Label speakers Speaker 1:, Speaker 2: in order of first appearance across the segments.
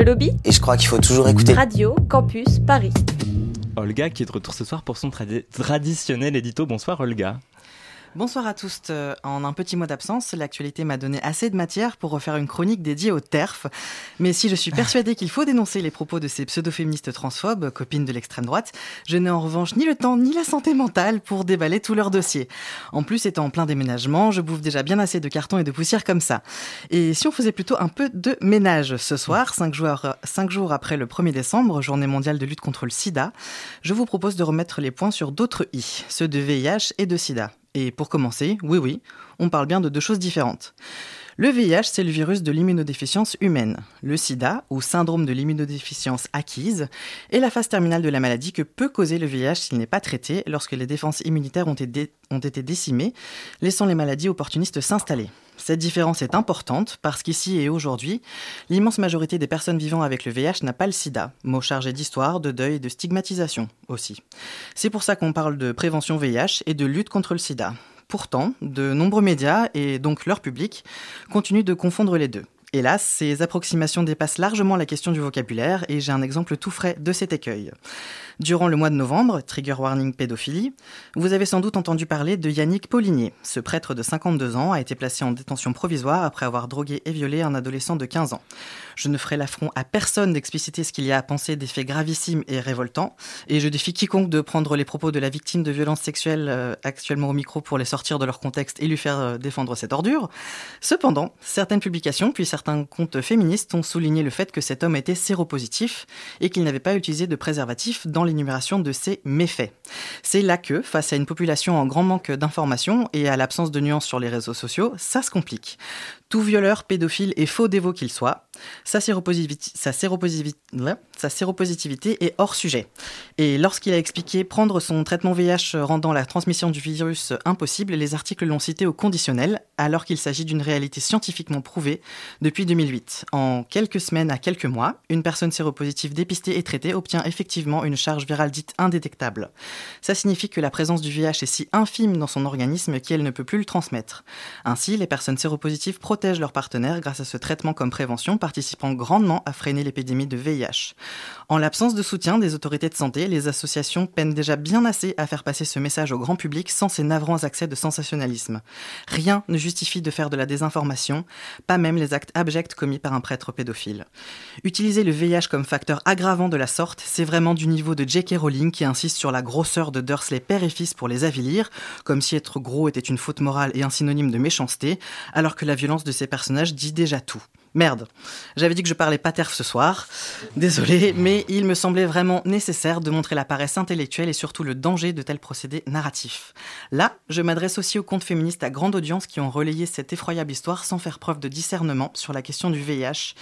Speaker 1: Le lobby
Speaker 2: Et je crois qu'il faut toujours écouter.
Speaker 1: Radio Campus Paris.
Speaker 3: Olga qui est de retour ce soir pour son tradi- traditionnel édito. Bonsoir Olga.
Speaker 4: Bonsoir à tous. Euh, En un petit mois d'absence, l'actualité m'a donné assez de matière pour refaire une chronique dédiée au TERF. Mais si je suis persuadée qu'il faut dénoncer les propos de ces pseudo-féministes transphobes, copines de l'extrême droite, je n'ai en revanche ni le temps ni la santé mentale pour déballer tout leur dossier. En plus, étant en plein déménagement, je bouffe déjà bien assez de cartons et de poussière comme ça. Et si on faisait plutôt un peu de ménage ce soir, cinq jours, cinq jours après le 1er décembre, journée mondiale de lutte contre le sida, je vous propose de remettre les points sur d'autres I, ceux de VIH et de sida. Et pour commencer, oui oui, on parle bien de deux choses différentes. Le VIH, c'est le virus de l'immunodéficience humaine. Le sida, ou syndrome de l'immunodéficience acquise, est la phase terminale de la maladie que peut causer le VIH s'il n'est pas traité lorsque les défenses immunitaires ont été, décimées, laissant les maladies opportunistes s'installer. Cette différence est importante parce qu'ici et aujourd'hui, l'immense majorité des personnes vivant avec le VIH n'a pas le sida, mot chargé d'histoire, de deuil et de stigmatisation aussi. C'est pour ça qu'on parle de prévention VIH et de lutte contre le sida. Pourtant, de nombreux médias, et donc leur public, continuent de confondre les deux. Hélas, ces approximations dépassent largement la question du vocabulaire et j'ai un exemple tout frais de cet écueil. Durant le mois de novembre, trigger warning pédophilie, vous avez sans doute entendu parler de Yannick Paulinier. Ce prêtre de 52 ans a été placé en détention provisoire après avoir drogué et violé un adolescent de 15 ans. Je ne ferai l'affront à personne d'expliciter ce qu'il y a à penser des faits gravissimes et révoltants, et je défie quiconque de prendre les propos de la victime de violences sexuelles euh, actuellement au micro pour les sortir de leur contexte et lui faire euh, défendre cette ordure. Cependant, certaines publications, puis comptes féministes ont souligné le fait que cet homme était séropositif et qu'il n'avait pas utilisé de préservatif dans l'énumération de ses méfaits. C'est là que, face à une population en grand manque d'informations et à l'absence de nuances sur les réseaux sociaux, ça se complique. Tout violeur, pédophile et faux dévot qu'il soit, sa séropositivité, est hors sujet. Et lorsqu'il a expliqué prendre son traitement VIH rendant la transmission du virus impossible, les articles l'ont cité au conditionnel, alors qu'il s'agit d'une réalité scientifiquement prouvée depuis 2008. En quelques semaines à quelques mois, une personne séropositive dépistée et traitée obtient effectivement une charge virale dite indétectable. Ça signifie que la présence du VIH est si infime dans son organisme qu'elle ne peut plus le transmettre. Ainsi, les personnes séropositives protègent leurs partenaires grâce à ce traitement comme prévention, participant grandement à freiner l'épidémie de VIH. En l'absence de soutien des autorités de santé, les associations peinent déjà bien assez à faire passer ce message au grand public sans ces navrants accès de sensationnalisme. Rien ne justifie de faire de la désinformation, pas même les actes abjects commis par un prêtre pédophile. Utiliser le VIH comme facteur aggravant de la sorte, c'est vraiment du niveau de J.K. Rowling qui insiste sur la grosseur de Dursley père et fils pour les avilir, comme si être gros était une faute morale et un synonyme de méchanceté, alors que la violence de ces personnages dit déjà tout. Merde, j'avais dit que je parlais pas terf ce soir. Désolé, mais il me semblait vraiment nécessaire de montrer la paresse intellectuelle et surtout le danger de tels procédés narratifs. Là, je m'adresse aussi aux comptes féministes à grande audience qui ont relayé cette effroyable histoire sans faire preuve de discernement sur la question du VIH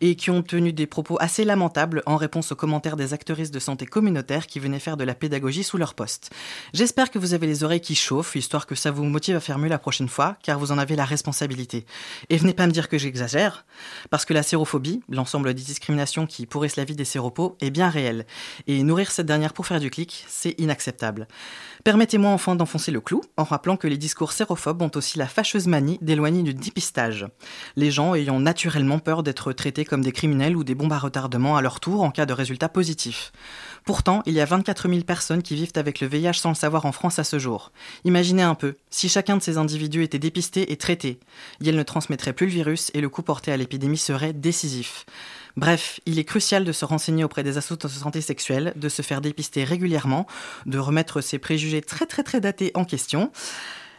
Speaker 4: et qui ont tenu des propos assez lamentables en réponse aux commentaires des actrices de santé communautaire qui venaient faire de la pédagogie sous leur poste. J'espère que vous avez les oreilles qui chauffent, histoire que ça vous motive à faire mieux la prochaine fois, car vous en avez la responsabilité. Et venez pas me dire que j'exagère. Parce que la sérophobie, l'ensemble des discriminations qui pourrissent la vie des séropos, est bien réelle. Et nourrir cette dernière pour faire du clic, c'est inacceptable. Permettez-moi enfin d'enfoncer le clou en rappelant que les discours sérophobes ont aussi la fâcheuse manie d'éloigner du dépistage. Les gens ayant naturellement peur d'être traités comme des criminels ou des bombes à retardement à leur tour en cas de résultats positifs. Pourtant, il y a 24 000 personnes qui vivent avec le VIH sans le savoir en France à ce jour. Imaginez un peu, si chacun de ces individus était dépisté et traité, ils ne transmettraient plus le virus et le coup porté à l'épidémie serait décisif. Bref, il est crucial de se renseigner auprès des associations de santé sexuelle, de se faire dépister régulièrement, de remettre ses préjugés très très très datés en question.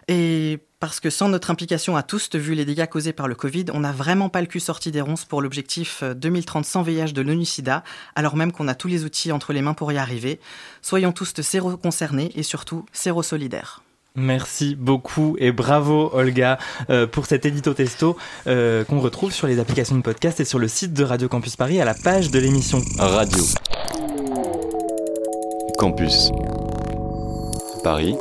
Speaker 4: Et parce que sans notre implication à tous, vu les dégâts causés par le Covid, on n'a vraiment pas le cul sorti des ronces pour l'objectif 2030 sans VIH de l'ONU-SIDA, alors même qu'on a tous les outils entre les mains pour y arriver. Soyons tous séro-concernés et surtout séro-solidaires.
Speaker 3: Merci beaucoup et bravo Olga euh, pour cet édito testo euh, qu'on retrouve sur les applications de podcast et sur le site de Radio Campus Paris à la page de l'émission.
Speaker 5: Radio. Campus. Paris